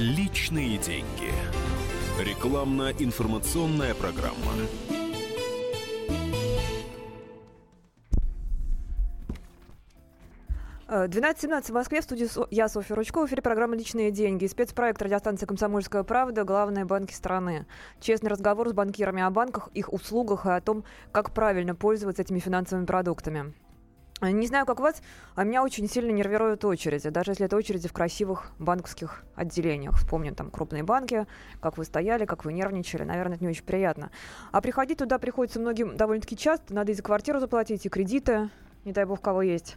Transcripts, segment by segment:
Личные деньги. Рекламно-информационная программа. Э, 12.17 в Москве, в студии я, Софья Ручкова, в эфире программа «Личные деньги». Спецпроект радиостанции «Комсомольская правда. Главные банки страны». Честный разговор с банкирами о банках, их услугах и о том, как правильно пользоваться этими финансовыми продуктами. Э, Не знаю, как вас, а меня очень сильно нервируют очереди, даже если это очереди в красивых банковских отделениях. Вспомним там крупные банки, как вы стояли, как вы нервничали, наверное, это не очень приятно. А приходить туда приходится многим довольно-таки часто, надо и за квартиру заплатить, и кредиты, не дай бог, кого есть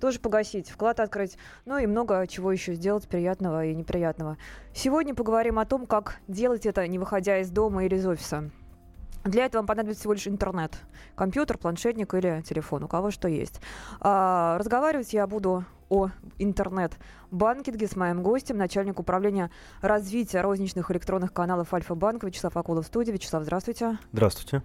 тоже погасить, вклад открыть, ну и много чего еще сделать приятного и неприятного. Сегодня поговорим о том, как делать это, не выходя из дома или из офиса. Для этого вам понадобится всего лишь интернет. Компьютер, планшетник или телефон, у кого что есть. А, разговаривать я буду о интернет-банкинге с моим гостем, начальник управления развития розничных электронных каналов Альфа-Банк Вячеслав Акулов в студии. Вячеслав, здравствуйте. Здравствуйте.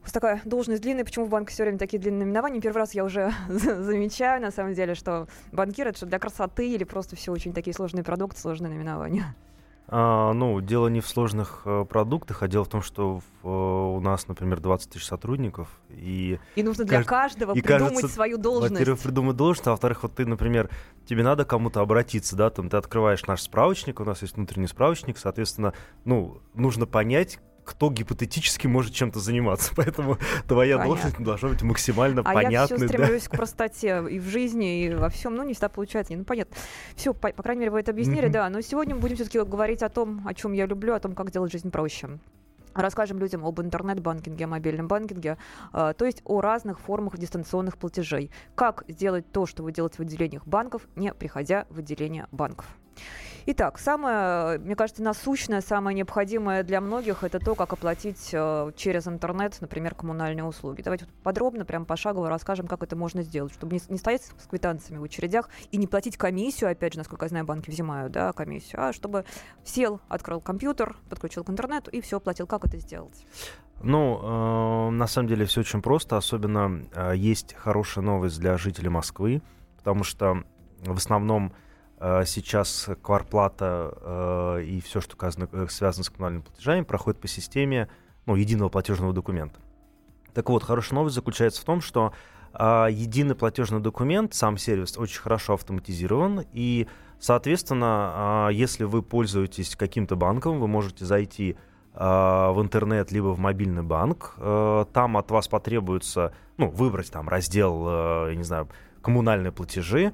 У вас такая должность длинная, почему в банке все время такие длинные наименования? Первый раз я уже замечаю, на самом деле, что банкир это что для красоты или просто все очень такие сложные продукты, сложные наименования. А, ну, дело не в сложных э, продуктах, а дело в том, что в, э, у нас, например, 20 тысяч сотрудников, и, И нужно для Кажд- каждого и придумать кажется, свою должность. во-первых, придумать должность, а во-вторых, вот ты, например, тебе надо кому-то обратиться, да, там ты открываешь наш справочник, у нас есть внутренний справочник, соответственно, ну, нужно понять, кто гипотетически может чем-то заниматься, поэтому твоя Понятно. должность должна быть максимально А я все понятной, да. стремлюсь к простоте и в жизни, и во всем. Ну, не всегда получается. Ну, понятно. Все, по, по крайней мере, вы это объяснили, Мгм. да. Но сегодня мы будем все-таки говорить о том, о чем я люблю, о том, как сделать жизнь проще. Расскажем людям об интернет-банкинге, о мобильном банкинге, а, то есть о разных формах дистанционных платежей. Как сделать то, что вы делаете в отделениях банков, не приходя в отделение банков. Итак, самое, мне кажется, насущное, самое необходимое для многих это то, как оплатить э, через интернет, например, коммунальные услуги. Давайте подробно, прям пошагово расскажем, как это можно сделать, чтобы не, стоять с квитанциями в очередях и не платить комиссию, опять же, насколько я знаю, банки взимают, да, комиссию, а чтобы сел, открыл компьютер, подключил к интернету и все, платил. Как это сделать? Ну, э, на самом деле все очень просто. Особенно э, есть хорошая новость для жителей Москвы, потому что в основном сейчас кварплата э, и все, что э, связано с коммунальными платежами, проходит по системе ну, единого платежного документа. Так вот, хорошая новость заключается в том, что э, единый платежный документ, сам сервис очень хорошо автоматизирован, и, соответственно, э, если вы пользуетесь каким-то банком, вы можете зайти э, в интернет либо в мобильный банк. Э, Там от вас потребуется ну, выбрать там раздел, э, не знаю, коммунальные платежи.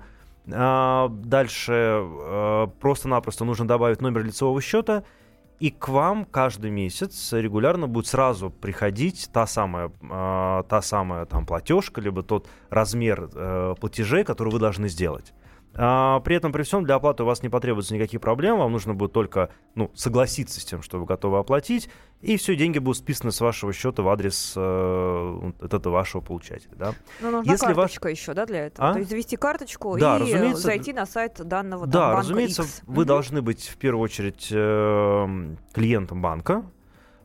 А, Дальше э, просто-напросто нужно добавить номер лицевого счета, и к вам каждый месяц регулярно будет сразу приходить та самая, э, та самая там платежка, либо тот размер э, платежей, который вы должны сделать. А, При этом, при всем, для оплаты у вас не потребуется никаких проблем, вам нужно будет только ну, согласиться с тем, что вы готовы оплатить, и все, деньги будут списаны с вашего счета в адрес э, этого вашего получателя. Да? Ну, нужна Если ваш- карточка еще, да, для этого? А? То есть завести карточку Да, и разумеется, зайти на сайт данного там, Да, банка разумеется, X. вы Мгм. должны быть в первую очередь э, клиентом банка,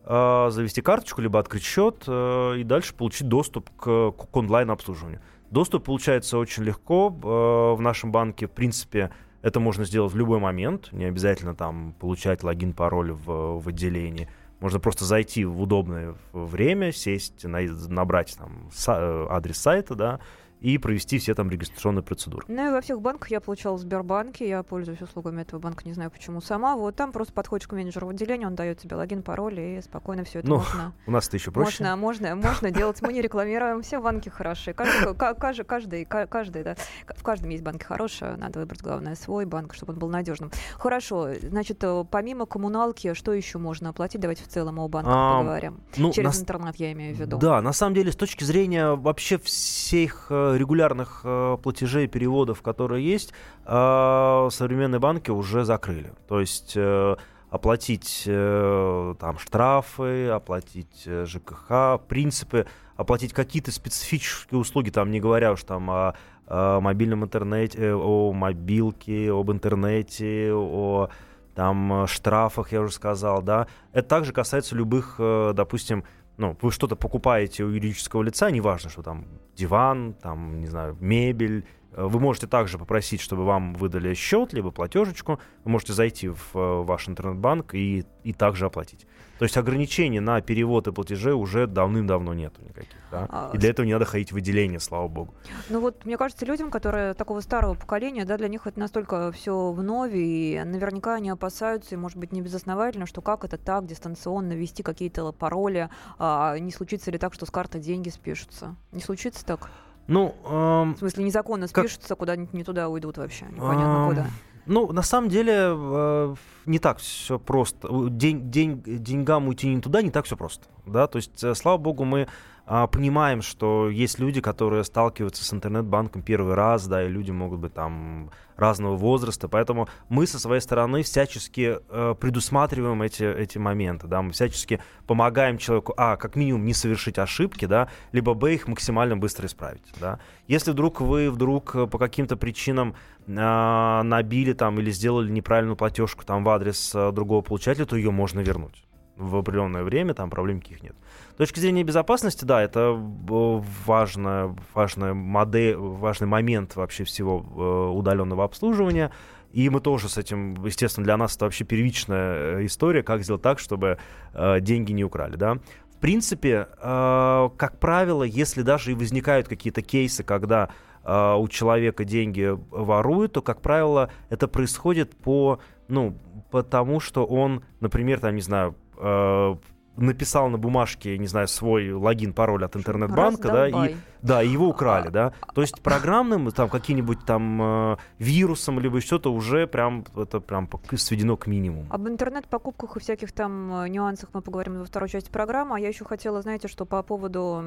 завести карточку, либо открыть счет э, и дальше получить доступ к, к онлайн-обслуживанию. Доступ получается очень легко э, в нашем банке. В принципе, это можно сделать в любой момент. Не обязательно там получать логин, пароль в, в отделении. Можно просто зайти в удобное время, сесть, набрать там э, адрес сайта, да, и провести все там регистрационные процедуры. Ну и во всех банках я получала в Сбербанке, я пользуюсь услугами этого банка, не знаю почему сама. Вот там просто подходишь к менеджеру в отделение, он дает тебе логин, пароль, и спокойно все это Ну, можно. У нас это еще проще. Можно, можно, можно делать. Мы не рекламируем, все банки хорошие. Каждый, ка- каждый, каждый, ка- каждый, да. В каждом есть банки хорошие, надо выбрать, главное, свой банк, чтобы он был надежным. Хорошо, значит, э, помимо коммуналки, что еще можно оплатить? Давайте в целом о банках А, поговорим. Ну, Через на интернет я имею в виду. Да, на самом деле, с точки зрения вообще всех э, регулярных э, платежей, переводов, которые есть, э, современные банки уже закрыли. То есть э, оплатить э, там штрафы, оплатить ЖКХ, принципы, оплатить какие-то специфические услуги, там не говоря уж там о, о мобильном интернете, о мобилке, об интернете, о там штрафах, я уже сказал, да. Это также касается любых, допустим, ну, вы что-то покупаете у юридического лица, неважно, что там диван, там, не знаю, мебель, вы можете также попросить, чтобы вам выдали счет, либо платежечку. Вы можете зайти в э, ваш интернет-банк и, и также оплатить. То есть ограничений на перевод и платежи уже давным-давно нету никаких. Да? А, И для этого не надо ходить в отделение, слава богу. Ну вот, мне кажется, людям, которые такого старого поколения, да, для них это настолько все вновь, и наверняка они опасаются, и, может быть, не безосновательно, что как это так, дистанционно ввести какие-то пароли, а не случится ли так, что с карты деньги спишутся? Не случится так? Ну, эм, В смысле, незаконно Как- спишутся, куда-нибудь не туда уйдут вообще, непонятно Ам, куда. Ну, на самом деле, э, не так все просто. День, день, деньгам уйти не туда не так все просто. Да? То есть, э, слава богу, мы понимаем, что есть люди, которые сталкиваются с интернет-банком первый раз, да, и люди могут быть там разного возраста, поэтому мы со своей стороны всячески э, предусматриваем эти, эти моменты, да, мы всячески помогаем человеку, а, как минимум не совершить ошибки, да, либо, б, их максимально быстро исправить, да. Если вдруг вы вдруг э, по каким-то причинам а, набили там или сделали неправильную платежку там в адрес а, другого получателя, то ее можно вернуть в определенное время, там проблем никаких нет. С точки зрения безопасности, да, это э, важная, важная модель, важный момент вообще всего э, удаленного обслуживания. И мы тоже с этим, естественно, для нас это вообще первичная э, история, как сделать так, чтобы деньги не украли, да. В принципе, как правило, если даже и возникают какие-то кейсы, когда у человека деньги воруют, то, как правило, это происходит по, ну, потому что он, например, там, не знаю, э, написал на бумажке, не знаю, свой логин, пароль от интернет-банка, да, и, да, и его украли, да. То есть программным, там, каким-нибудь там э, вирусом, либо что-то уже прям, это прям сведено к минимуму. Об интернет-покупках и всяких там э, нюансах мы поговорим во второй части программы. А я еще хотела, знаете, что по поводу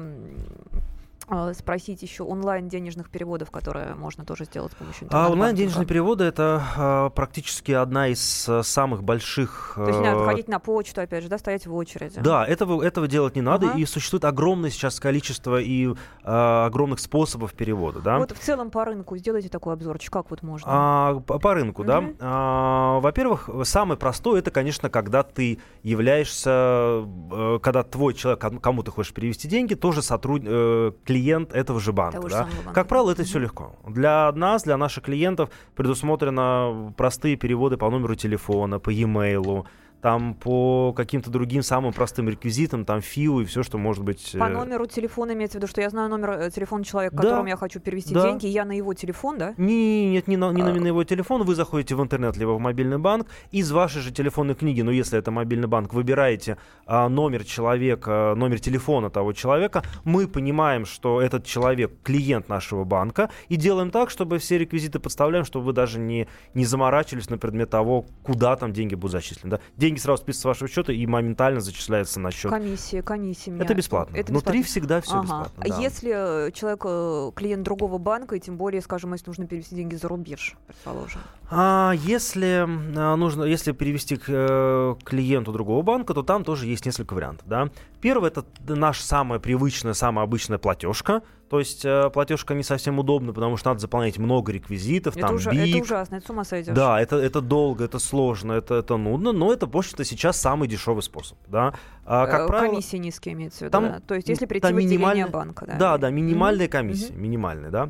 спросить еще онлайн денежных переводов, которые можно тоже сделать с помощью А интернет-банкинга. онлайн-денежные переводы это а, практически одна из а, самых больших. То есть не надо а, ходить на почту, опять же, да, стоять в очереди. Да, этого, этого делать не надо, Ага. и существует огромное сейчас количество и а, огромных способов перевода, да. Вот в целом по рынку сделайте такой обзорчик, как вот можно. А, по, по рынку, да. Мгм. А, во-первых, самый простой это, конечно, когда ты являешься, э, когда твой человек, кому- ты хочешь перевести деньги, тоже сотруд... э, клиент этого же банка. Того же да. самого банка. Как правило, это все легко. Для нас, для наших клиентов предусмотрено простые переводы по номеру телефона, по e-mail, там по каким-то другим самым простым реквизитам, там ФИУ и все, что может быть. По э, номеру телефона имеется в виду, что я знаю номер э, телефона человека, Да. которому я хочу перевести Да. деньги, я на его телефон, да? Не, нет, не на, не на А. его телефон. Вы заходите в интернет либо в мобильный банк. Из вашей же телефонной книги, ну если это мобильный банк, выбираете а, номер человека, номер телефона того человека. Мы понимаем, что этот человек клиент нашего банка. И делаем так, чтобы все реквизиты подставляем, чтобы вы даже не, не заморачивались на предмет того, куда там деньги будут зачислены. Да? Деньги сразу списываются с вашего счета и моментально зачисляются на счет. Комиссия, комиссия. меня- Это бесплатно. Это Внутри бесплатно. всегда все Ага. бесплатно. А да. если э, человек э, клиент другого банка, и тем более, скажем, если нужно перевести деньги за рубеж, предположим. А если а, нужно, если перевести к э, клиенту другого банка, то там тоже есть несколько вариантов, да. Первый это наша самая привычная, самая обычная платежка. То есть э, платежка не совсем удобна, потому что надо заполнять много реквизитов, Это, там уже, бик. это ужасно, это с ума сойдешь. Да, это, это долго, это сложно, это, это нудно, но это, в общем-то, сейчас самый дешевый способ, да. А, Э, как правило, Комиссии низкие имеется в виду, там, да? То есть если прийти там в отделение банка, да? Да, да, минимальная комиссия, мгм. минимальная, да.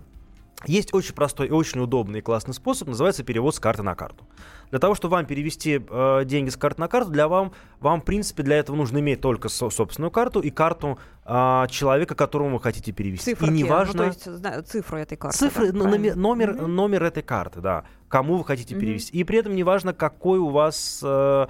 Есть очень простой и очень удобный и классный способ, называется перевод с карты на карту. Для того, чтобы вам перевести э, деньги с карты на карту, для вам, вам, в принципе, для этого нужно иметь только со- собственную карту и карту а, человека, которому вы хотите перевести. Цифры, и неважно... ну, то есть зна- цифры этой карты. Цифры, да, н- правильно. номер, номер, номер этой карты, да, кому вы хотите Мгм. перевести. И при этом неважно, какой у вас, э,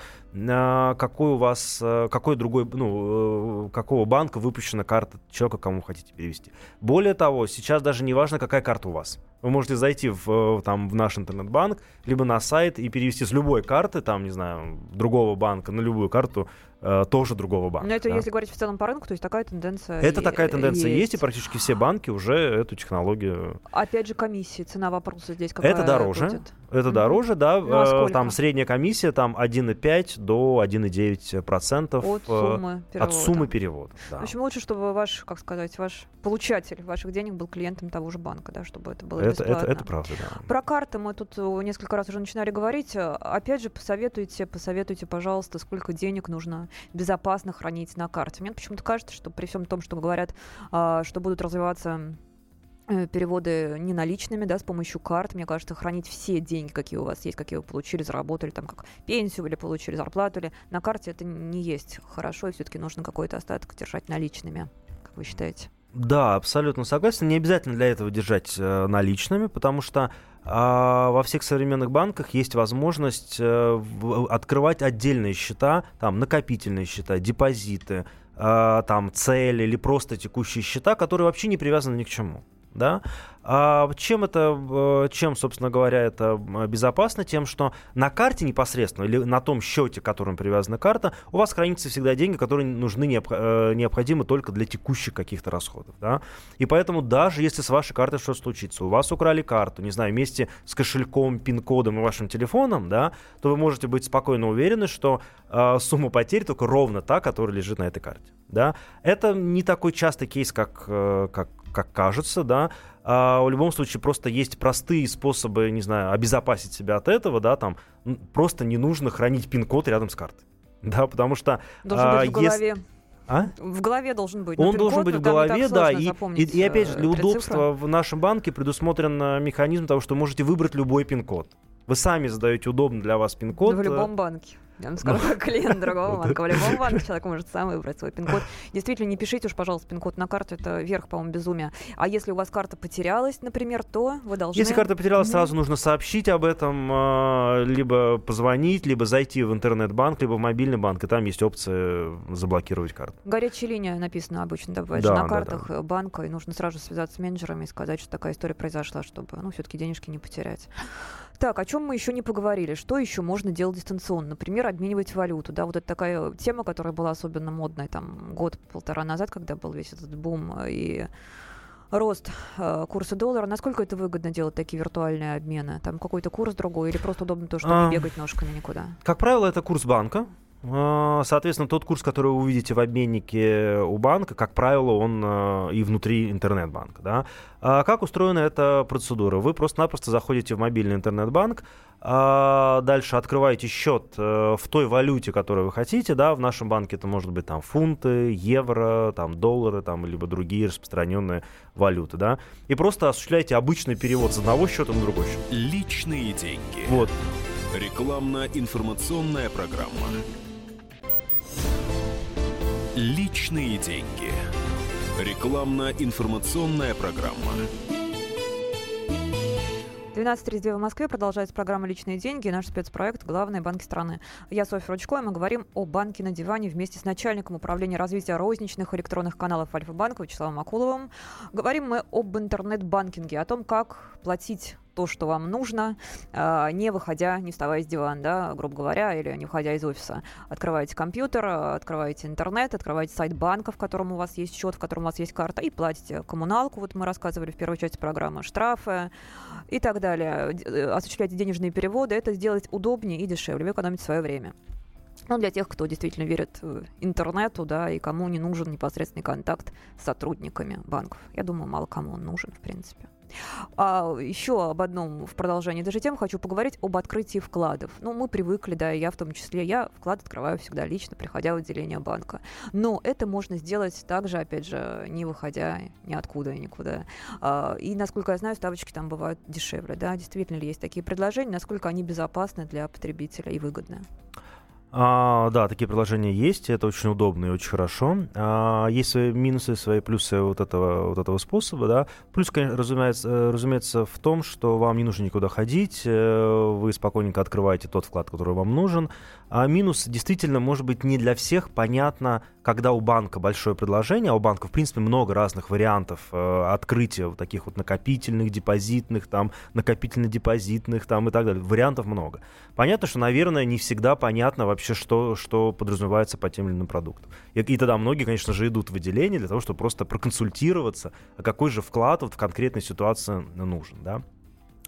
какой у вас, э, какой другой, ну, э, какого банка выпущена карта человека, кому хотите перевести. Более того, сейчас даже не важно, какая карта у вас. Вы можете зайти в, э, там, в наш интернет-банк, либо на сайт и перевести с любой карты, там, не знаю, другого банка на любую карту, э, тоже другого банка. Но это да. если говорить в целом по рынку, то есть такая тенденция Это и- такая тенденция есть. и практически все банки уже эту технологию Опять же, комиссии, цена вопроса здесь какая Это дороже. будет? Это дороже, да. Ну, а э? Там средняя комиссия там 1,5 до 1,9 процентов От э, суммы перевода. от суммы перевода. да. В общем, лучше, чтобы ваш, как сказать, ваш получатель ваших денег был клиентом того же банка, да, чтобы это было это, это, бесплатно. это правда, да. Про карты мы тут э, несколько раз уже начинали говорить. Опять же, посоветуйте, посоветуйте, пожалуйста, сколько денег нужно безопасно хранить на карте. Мне почему-то кажется, что при всем том, что говорят, а, что будут развиваться переводы не наличными, да, с помощью карт. Мне кажется, хранить все деньги, какие у вас есть, какие вы получили, заработали, там, как пенсию или получили зарплату, или на карте это не есть хорошо, и все-таки нужно какой-то остаток держать наличными. Как вы считаете? Да, абсолютно согласен. Не обязательно для этого держать э, наличными, потому что э, во всех современных банках есть возможность э, открывать отдельные счета, там накопительные счета, депозиты, э, там цели или просто текущие счета, которые вообще не привязаны ни к чему да. А чем это, э, чем, собственно говоря, это безопасно? Тем, что на карте непосредственно или на том счете, к которому привязана карта, у вас хранятся всегда деньги, которые нужны, э, необходимы только для текущих каких-то расходов, да. И поэтому даже если с вашей картой что-то случится, у вас украли карту, не знаю, вместе с кошельком, пин-кодом и вашим телефоном, да, то вы можете быть спокойно уверены, что э, сумма потерь только ровно та, которая лежит на этой карте, да. Это не такой частый кейс, как, э, как как кажется, да. А в любом случае просто есть простые способы, не знаю, обезопасить себя от этого, да, там просто не нужно хранить пин-код рядом с картой, да, потому что должен а, быть в голове. Если... А? В голове должен быть. Он должен быть в голове, да. И, и, и опять же, для удобства в нашем банке предусмотрен э, механизм того, что можете выбрать любой пин-код. Вы сами задаете удобный для вас пин-код. В любом банке. Я вам скажу, как клиент другого банка. В любом банке человек может сам выбрать свой пин-код. Действительно, не пишите уж, пожалуйста, пин-код на карту. Это верх, по-моему, безумия. А если у вас карта потерялась, например, то вы должны... Если карта потерялась, mm-hmm. сразу нужно сообщить об этом, а, либо позвонить, либо зайти в интернет-банк, либо в мобильный банк, и там есть опция заблокировать карту. Горячая линия написано обычно, да, бывает да, на картах да, да. банка, и нужно сразу связаться с менеджерами и сказать, что такая история произошла, чтобы, ну, все-таки денежки не потерять. Так, о чем мы еще не поговорили? Что еще можно делать дистанционно? Например, обменивать валюту. Да, вот это такая тема, которая была особенно модной там год-полтора назад, когда был весь этот бум и рост э, курса доллара. Насколько это выгодно делать такие виртуальные обмены? Там какой-то курс другой или просто удобно то, что а, бегать ножками никуда? Как правило, это курс банка. А, соответственно, тот курс, который вы увидите в обменнике у банка, как правило, он а, и внутри интернет-банка. Да? А как устроена эта процедура? Вы просто-напросто заходите в мобильный интернет-банк, дальше открываете счет э, в той валюте, которую вы хотите. Да? В нашем банке это может быть там, фунты, евро, там, доллары, там, либо другие распространенные валюты. Да? И просто осуществляете обычный перевод с одного счета на другой счет. Личные деньги. Вот. Рекламно-информационная программа. Личные деньги. Рекламно-информационная программа. 12.32 в Москве. Продолжается программа «Личные деньги» наш спецпроект «Главные банки страны». Я Софья Ручко, и мы говорим о банке на диване вместе с начальником управления развития розничных электронных каналов Альфа-банка Вячеславом Акуловым. Говорим мы об интернет-банкинге, о том, как платить то, что вам нужно, а, не выходя, не вставая с дивана, да, грубо говоря, или не выходя из офиса. Открываете компьютер, открываете интернет, открываете сайт банка, в котором у вас есть счет, в котором у вас есть карта, и платите коммуналку, вот мы рассказывали в первой части программы, штрафы и так далее. Э, осуществляете денежные переводы, это сделать удобнее и дешевле, вы экономите свое время. Ну, для тех, кто действительно верит интернету, да, и кому не нужен непосредственный контакт с сотрудниками банков. Я думаю, мало кому он нужен, в принципе. А еще об одном в продолжении даже тем хочу поговорить об открытии вкладов. Ну, мы привыкли, да, я в том числе, я вклад открываю всегда лично, приходя в отделение банка. Но это можно сделать также, опять же, не выходя ниоткуда и никуда. А, и, насколько я знаю, ставочки там бывают дешевле, да, действительно ли есть такие предложения, насколько они безопасны для потребителя и выгодны. А, да, такие приложения есть, это очень удобно и очень хорошо. А, есть свои минусы, свои плюсы вот этого, вот этого способа, да. Плюс, конечно, разумеется, э, разумеется, в том, что вам не нужно никуда ходить, э, вы спокойненько открываете тот вклад, который вам нужен. А минус действительно может быть не для всех понятно, когда у банка большое предложение, а у банка, в принципе, много разных вариантов э, открытия вот таких вот накопительных, депозитных, там, накопительно-депозитных, там и так далее. Вариантов много. Понятно, что, наверное, не всегда понятно вообще, что, что подразумевается по тем или иным продуктам. И, и тогда многие, конечно же, идут в отделение для того, чтобы просто проконсультироваться, а какой же вклад вот в конкретной ситуации нужен, да.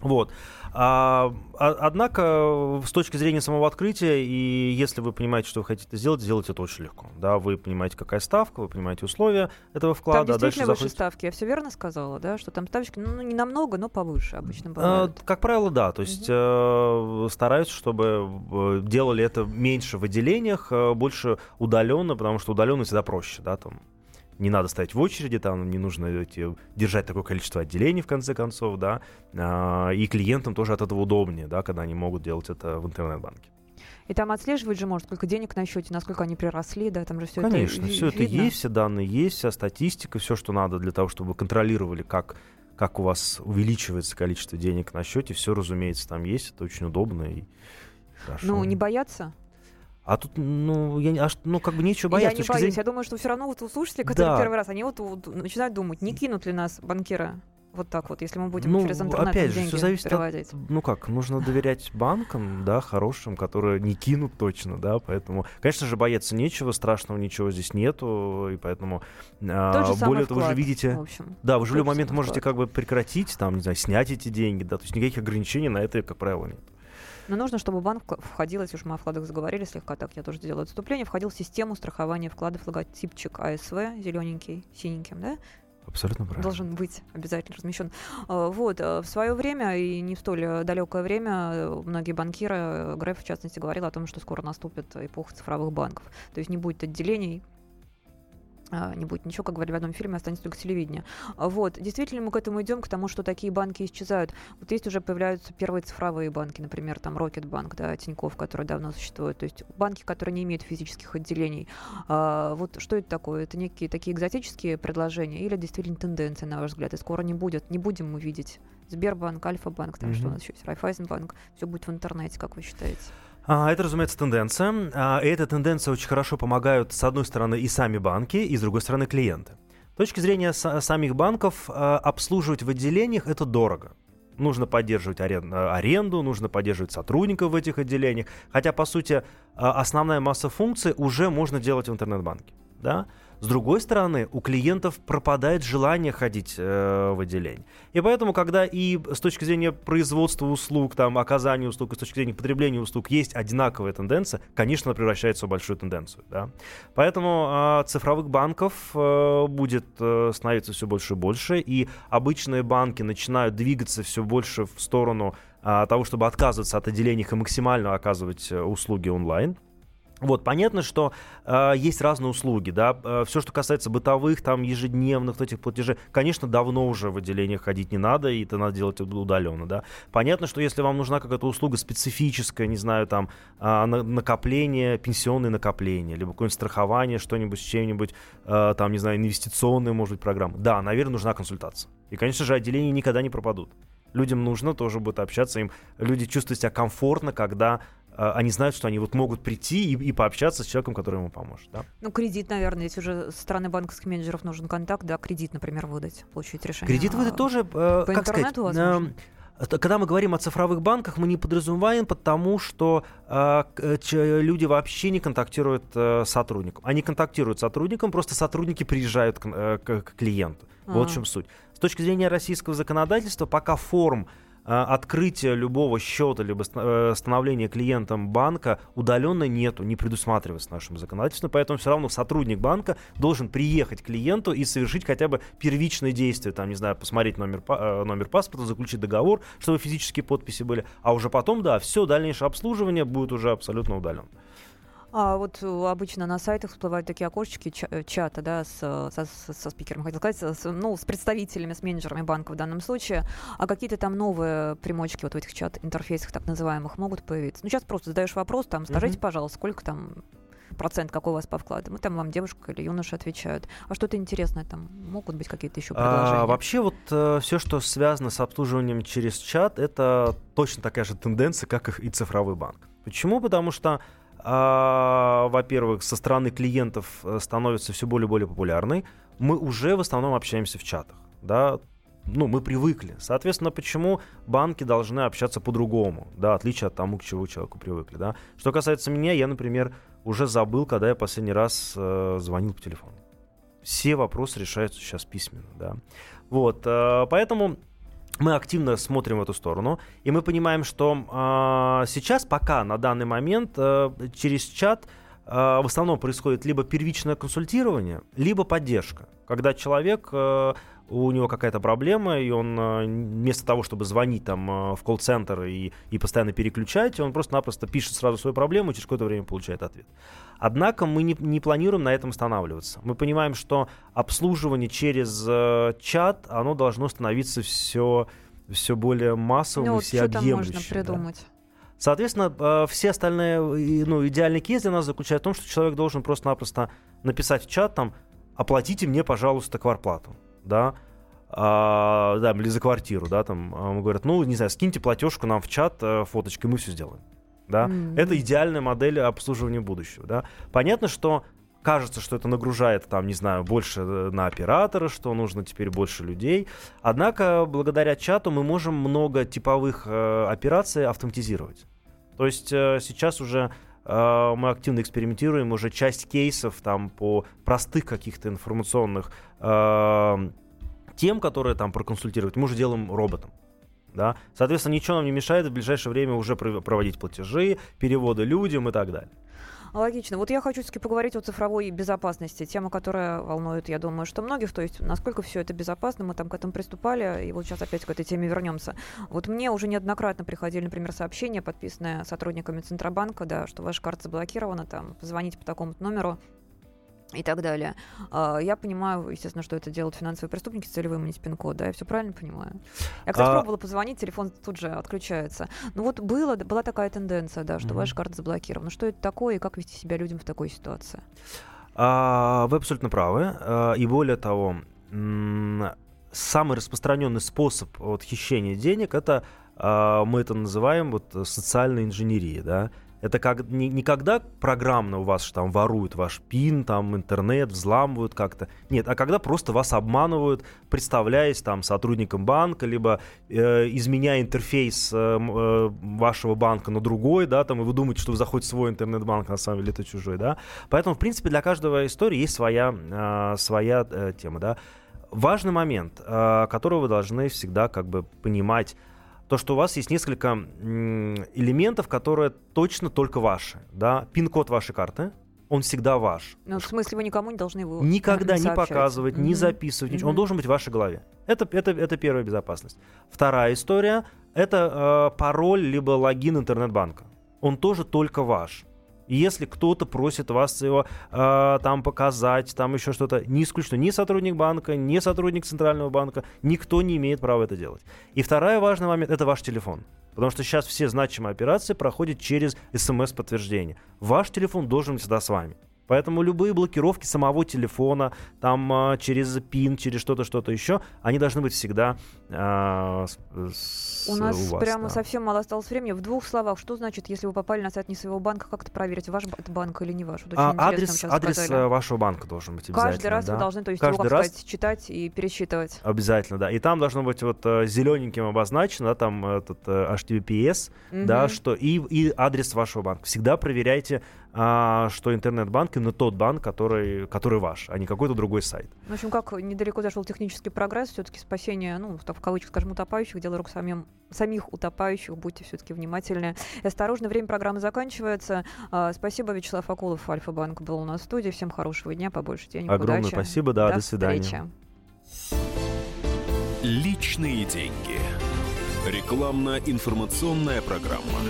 Вот. А, а, однако, с точки зрения самого открытия, и если вы понимаете, что вы хотите сделать, сделать это очень легко. Да, вы понимаете, какая ставка, вы понимаете условия этого вклада. Там действительно а выше заходите... ставки, я все верно сказала, да, что там ставочки, ну, не намного, но повыше обычно бывают. А, как правило, да, то есть угу. э, стараются, чтобы э, делали это меньше в отделениях, э, больше удаленно, потому что удаленно всегда проще, да, там не надо стоять в очереди, там не нужно держать такое количество отделений в конце концов, да, а, и клиентам тоже от этого удобнее, да, когда они могут делать это в интернет-банке. И там отслеживать же может, сколько денег на счете, насколько они приросли, да, там же все Конечно, это все это видно. есть, все данные есть, вся статистика, все, что надо для того, чтобы контролировали, как, как у вас увеличивается количество денег на счете, все, разумеется, там есть, это очень удобно и хорошо. Ну, не бояться? А тут, ну, я, не- а, ну, как бы нечего бояться. я не боюсь. зрения- Я думаю, что все равно вот у слушателей, которые Да. первый раз, они вот, вот начинают думать, не кинут ли нас банкиры вот так вот, если мы будем Ну, через интернет опять же, деньги всё зависит от- переводить. Ну как, нужно доверять банкам, да, хорошим, которые не кинут точно, да, поэтому, конечно же, бояться нечего, страшного ничего здесь нету, и поэтому, а, самый более того, вы же вклад, видите, в общем. да, вы же в любой момент самый можете вклад. как бы прекратить, там, не знаю, снять эти деньги, да, то есть никаких ограничений на это, как правило, нет. Но нужно, чтобы банк входил, если уж мы о вкладах заговорили слегка, так я тоже сделаю отступление, входил в систему страхования вкладов логотипчик АСВ, зелененький, синеньким, да? Абсолютно правильно. должен быть обязательно размещен. А, Вот, а, в свое время, и не в столь э, далекое время, э, многие банкиры, э, Греф в частности, говорил о том, что скоро наступит эпоха цифровых банков. То есть не будет отделений, не будет ничего, как говорили в одном фильме, останется только телевидение. А, Вот, действительно мы к этому идем, к тому, что такие банки исчезают. Вот есть уже появляются первые цифровые банки, например, там Рокетбанк, да, Тинькофф, который давно существует. То есть банки, которые не имеют физических отделений. А, вот что это такое? Это некие такие экзотические предложения или действительно тенденция, на ваш взгляд? И скоро не будет, не будем мы видеть Сбербанк, Альфа-банк, там что у нас еще есть, Райфайзенбанк. Все будет в интернете, как вы считаете? А, Это, разумеется, тенденция. А, И эта тенденция очень хорошо помогают, с одной стороны, и сами банки, и с другой стороны, клиенты. С точки зрения са- самих банков, а, обслуживать в отделениях это дорого. Нужно поддерживать арен- аренду, нужно поддерживать сотрудников в этих отделениях. Хотя, по сути, основная масса функций уже можно делать в интернет-банке. Да? С другой стороны, у клиентов пропадает желание ходить э, в отделение. И поэтому, когда и с точки зрения производства услуг, там, оказания услуг, и с точки зрения потребления услуг есть одинаковая тенденция, конечно, она превращается в большую тенденцию. Да? Поэтому а, цифровых банков э, будет э, становиться все больше и больше, и обычные банки начинают двигаться все больше в сторону а, того, чтобы отказываться от отделений и максимально оказывать э, услуги онлайн. Вот, понятно, что э, есть разные услуги, да, все, что касается бытовых, там, ежедневных вот этих платежей, конечно, давно уже в отделениях ходить не надо, и это надо делать удаленно, да. Понятно, что если вам нужна какая-то услуга специфическая, не знаю, там, на- накопление, пенсионные накопления, либо какое-нибудь страхование, что-нибудь с чем-нибудь, э, там, не знаю, инвестиционные, может быть, программы, да, наверное, нужна консультация. И, конечно же, отделения никогда не пропадут. Людям нужно тоже будет общаться, им люди чувствуют себя комфортно, когда э, они знают, что они вот могут прийти и, и пообщаться с человеком, который ему поможет. Да? Ну, кредит, наверное, если уже со стороны банковских менеджеров нужен контакт, да, кредит, например, выдать, получить решение. Кредит выдать тоже, э, по как сказать, интернету, возможно? когда мы говорим о цифровых банках, мы не подразумеваем, потому что э, к- э, люди вообще не контактируют э, с сотрудником. Они контактируют с сотрудником, просто сотрудники приезжают к, э, к- к клиенту. Вот А. в чем суть. С точки зрения российского законодательства, пока форм открытия любого счета либо э, становления клиентом банка удаленно нету, не предусматривается нашим законодательством, поэтому все равно сотрудник банка должен приехать к клиенту и совершить хотя бы первичные действия, там, не знаю, посмотреть номер, э, номер паспорта, заключить договор, чтобы физические подписи были, а уже потом, да, все дальнейшее обслуживание будет уже абсолютно удаленно. А вот э, обычно на сайтах всплывают такие окошечки э, чата, да, с, э, со, со- спикером, хотел сказать, с, ну, с представителями, с менеджерами банка в данном случае. А какие-то там новые примочки вот в этих чат-интерфейсах так называемых могут появиться? Ну, сейчас просто задаешь вопрос, там, скажите, Мгм. пожалуйста, сколько там процент какой у вас по вкладам? И там вам девушка или юноша отвечают. А что-то интересное там? Могут быть какие-то еще предложения? А, вообще вот все, что связано с обслуживанием через чат, это точно такая же тенденция, как их и цифровой банк. Почему? Потому что, а, во-первых, со стороны клиентов э, становится все более и более популярной. Мы уже в основном общаемся в чатах, да, ну, мы привыкли. Соответственно, почему банки должны общаться по-другому, да, отличие от тому, к чему человеку привыкли, да. Что касается меня, я, например, уже забыл, когда я последний раз э, звонил по телефону. Все вопросы решаются сейчас письменно, да. Вот, э, поэтому мы активно смотрим в эту сторону, и мы понимаем, что э, сейчас пока на данный момент э, через чат э, в основном происходит либо первичное консультирование, либо поддержка. Когда человек э, у него какая-то проблема, и он э, вместо того, чтобы звонить там э, в колл-центр и, и постоянно переключать, он просто-напросто пишет сразу свою проблему и через какое-то время получает ответ. Однако мы не, не планируем на этом останавливаться. Мы понимаем, что обслуживание через э, чат, оно должно становиться все, все более массовым ну, и вот что всеобъемлющим. можно да. придумать? Соответственно, э, все остальные, ну, идеальный кейс для нас заключается в том, что человек должен просто-напросто написать в чат там, оплатите мне, пожалуйста, кварплату, да, а, да, или за квартиру, да, там, а, говорят, ну, не знаю, скиньте платежку нам в чат э, фоточкой, мы все сделаем, да. Мгм. Это идеальная модель обслуживания будущего, да. Понятно, что кажется, что это нагружает, там, не знаю, больше э, на оператора, что нужно теперь больше людей. Однако, благодаря чату мы можем много типовых э, операций автоматизировать. То есть э, сейчас уже мы активно экспериментируем, уже часть кейсов там по простых каких-то информационных э, тем, которые там проконсультировать, мы уже делаем роботом. Да? Соответственно, ничего нам не мешает в ближайшее время уже пров- проводить платежи, переводы людям и так далее. Логично. Вот я хочу все-таки поговорить о цифровой безопасности. Тема, которая волнует, я думаю, что многих. То есть, насколько все это безопасно, мы там к этому приступали, и вот сейчас опять к этой теме вернемся. Вот мне уже неоднократно приходили, например, сообщения, подписанные сотрудниками Центробанка, да, что ваша карта заблокирована, там, позвоните по такому-то номеру и так далее. А, Я понимаю, естественно, что это делают финансовые преступники с целью выманить пин-код, да, я все правильно понимаю? Я, кстати, А- пробовала позвонить, телефон тут же отключается. Ну вот было, была такая тенденция, да, что Мгм. ваша карта заблокирована. Что это такое и как вести себя людям в такой ситуации? А, вы абсолютно правы. А, и более того, самый распространенный способ вот, хищения денег это а, мы это называем вот социальной инженерией, да. Это как не, не когда программно у вас там воруют ваш пин, там интернет, взламывают как-то. Нет, а когда просто вас обманывают, представляясь там сотрудником банка, либо э, изменяя интерфейс э, э, вашего банка на другой, да, там, и вы думаете, что вы заходите в свой интернет-банк, а на самом деле это чужой, да. Поэтому, в принципе, для каждого истории есть своя, э, своя э, тема, да. Важный момент, э, который вы должны всегда как бы понимать, то, что у вас есть несколько элементов, которые точно только ваши, да. Пин-код вашей карты, он всегда ваш. Ну, в смысле, вы никому не должны его Никогда не показывать, не Мгм. записывать, ничего. Он Мгм. должен быть в вашей голове. Это, это, это первая безопасность. Вторая история — это э, пароль либо логин интернет-банка. Он тоже только ваш. Если кто-то просит вас его э, там показать, там еще что-то, не исключено, ни сотрудник банка, ни сотрудник центрального банка, никто не имеет права это делать. И второй важный момент — это ваш телефон. Потому что сейчас все значимые операции проходят через смс-подтверждение. Ваш телефон должен быть всегда с вами. Поэтому любые блокировки самого телефона, там а, через пин, через что-то, что-то еще, они должны быть всегда а, с- У нас вас, прямо да. совсем мало осталось времени. В двух словах, что значит, если вы попали на сайт не своего банка, как это проверить, ваш банк или не ваш? Вот А, адрес адрес сказали. э, вашего банка должен быть обязательно. Каждый раз да. вы должны, то есть Каждый его, раз- сказать, читать и пересчитывать. Обязательно, да. И там должно быть вот зелененьким обозначено, да, там этот э, HTTPS, да, Мгм. что и, и адрес вашего банка. Всегда проверяйте, а, что интернет-банк именно тот банк, который, который ваш, а не какой-то другой сайт. В общем, как недалеко зашел технический прогресс, все-таки спасение, ну, так в кавычках скажем, утопающих, дело рук самим, самих утопающих, будьте все-таки внимательны. И осторожно, время программы заканчивается. А, спасибо, Вячеслав Акулов, Альфа-банк был у нас в студии. Всем хорошего дня, побольше денег, Огромное удачи. спасибо, да, до, свидания. встречи. Личные деньги. Рекламно-информационная программа.